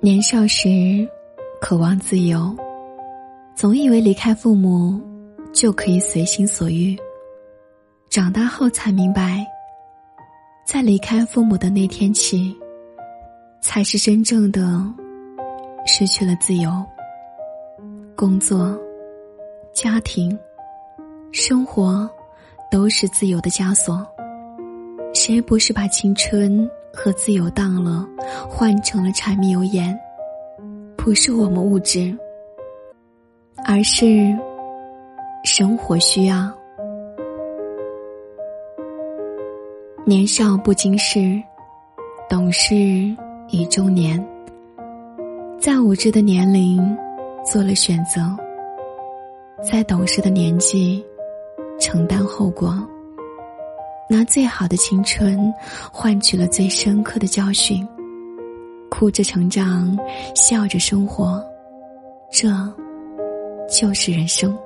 年少时，渴望自由，总以为离开父母就可以随心所欲。长大后才明白，在离开父母的那天起，才是真正的失去了自由。工作、家庭、生活，都是自由的枷锁。谁不是把青春？和自由荡了，换成了柴米油盐，不是我们物质，而是生活需要。年少不经事，懂事已中年。在无知的年龄做了选择，在懂事的年纪承担后果。拿最好的青春换取了最深刻的教训，哭着成长，笑着生活，这就是人生。